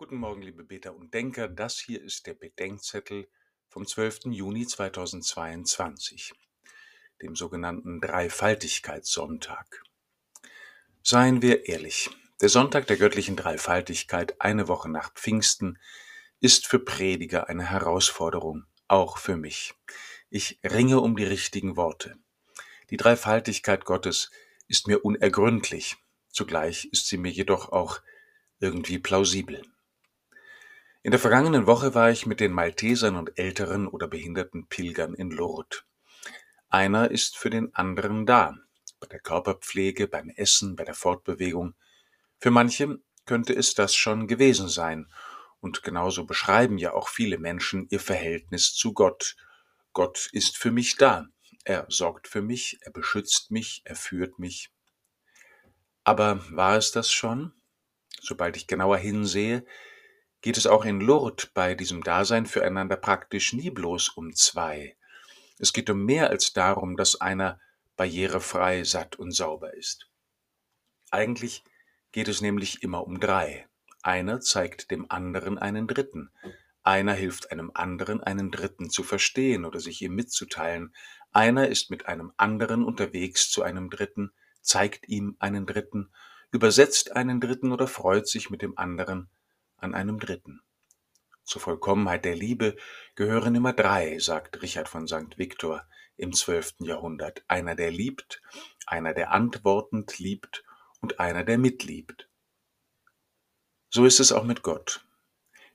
Guten Morgen, liebe Beter und Denker. Das hier ist der Bedenkzettel vom 12. Juni 2022, dem sogenannten Dreifaltigkeitssonntag. Seien wir ehrlich, der Sonntag der göttlichen Dreifaltigkeit, eine Woche nach Pfingsten, ist für Prediger eine Herausforderung, auch für mich. Ich ringe um die richtigen Worte. Die Dreifaltigkeit Gottes ist mir unergründlich, zugleich ist sie mir jedoch auch irgendwie plausibel. In der vergangenen Woche war ich mit den Maltesern und älteren oder behinderten Pilgern in Lourdes. Einer ist für den anderen da, bei der Körperpflege, beim Essen, bei der Fortbewegung. Für manche könnte es das schon gewesen sein, und genauso beschreiben ja auch viele Menschen ihr Verhältnis zu Gott. Gott ist für mich da, er sorgt für mich, er beschützt mich, er führt mich. Aber war es das schon? Sobald ich genauer hinsehe, geht es auch in Lourdes bei diesem Dasein füreinander praktisch nie bloß um zwei. Es geht um mehr als darum, dass einer barrierefrei, satt und sauber ist. Eigentlich geht es nämlich immer um drei. Einer zeigt dem anderen einen Dritten. Einer hilft einem anderen, einen Dritten zu verstehen oder sich ihm mitzuteilen. Einer ist mit einem anderen unterwegs zu einem Dritten, zeigt ihm einen Dritten, übersetzt einen Dritten oder freut sich mit dem anderen an einem Dritten. Zur Vollkommenheit der Liebe gehören immer drei, sagt Richard von St. Victor im zwölften Jahrhundert. Einer, der liebt, einer, der antwortend liebt und einer, der mitliebt. So ist es auch mit Gott.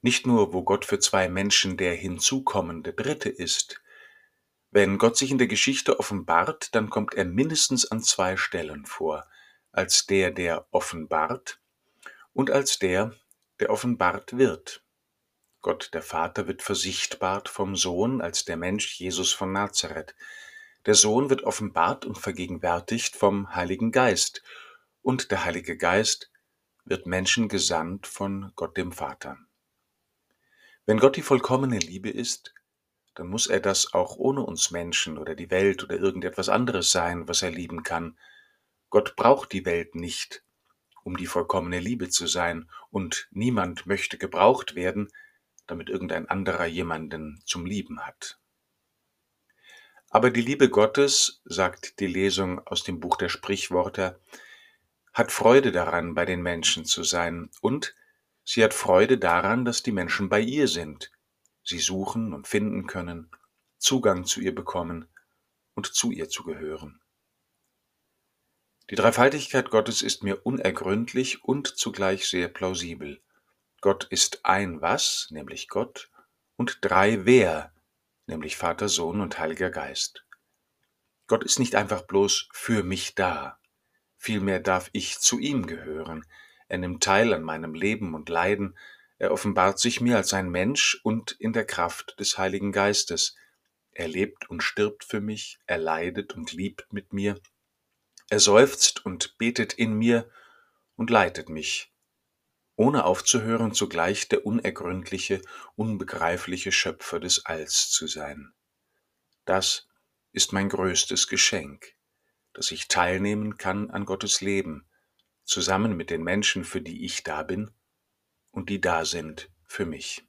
Nicht nur, wo Gott für zwei Menschen der hinzukommende Dritte ist. Wenn Gott sich in der Geschichte offenbart, dann kommt er mindestens an zwei Stellen vor, als der, der offenbart und als der, der offenbart wird. Gott der Vater wird versichtbart vom Sohn als der Mensch Jesus von Nazareth. Der Sohn wird offenbart und vergegenwärtigt vom Heiligen Geist, und der Heilige Geist wird Menschen gesandt von Gott dem Vater. Wenn Gott die vollkommene Liebe ist, dann muss er das auch ohne uns Menschen oder die Welt oder irgendetwas anderes sein, was er lieben kann. Gott braucht die Welt nicht, um die vollkommene Liebe zu sein, und niemand möchte gebraucht werden, damit irgendein anderer jemanden zum Lieben hat. Aber die Liebe Gottes, sagt die Lesung aus dem Buch der Sprichworte, hat Freude daran, bei den Menschen zu sein, und sie hat Freude daran, dass die Menschen bei ihr sind, sie suchen und finden können, Zugang zu ihr bekommen und zu ihr zu gehören. Die Dreifaltigkeit Gottes ist mir unergründlich und zugleich sehr plausibel. Gott ist ein Was, nämlich Gott, und drei Wer, nämlich Vater, Sohn und Heiliger Geist. Gott ist nicht einfach bloß für mich da, vielmehr darf ich zu ihm gehören, er nimmt teil an meinem Leben und Leiden, er offenbart sich mir als ein Mensch und in der Kraft des Heiligen Geistes, er lebt und stirbt für mich, er leidet und liebt mit mir, er seufzt und betet in mir und leitet mich, ohne aufzuhören zugleich der unergründliche, unbegreifliche Schöpfer des Alls zu sein. Das ist mein größtes Geschenk, dass ich teilnehmen kann an Gottes Leben, zusammen mit den Menschen, für die ich da bin und die da sind für mich.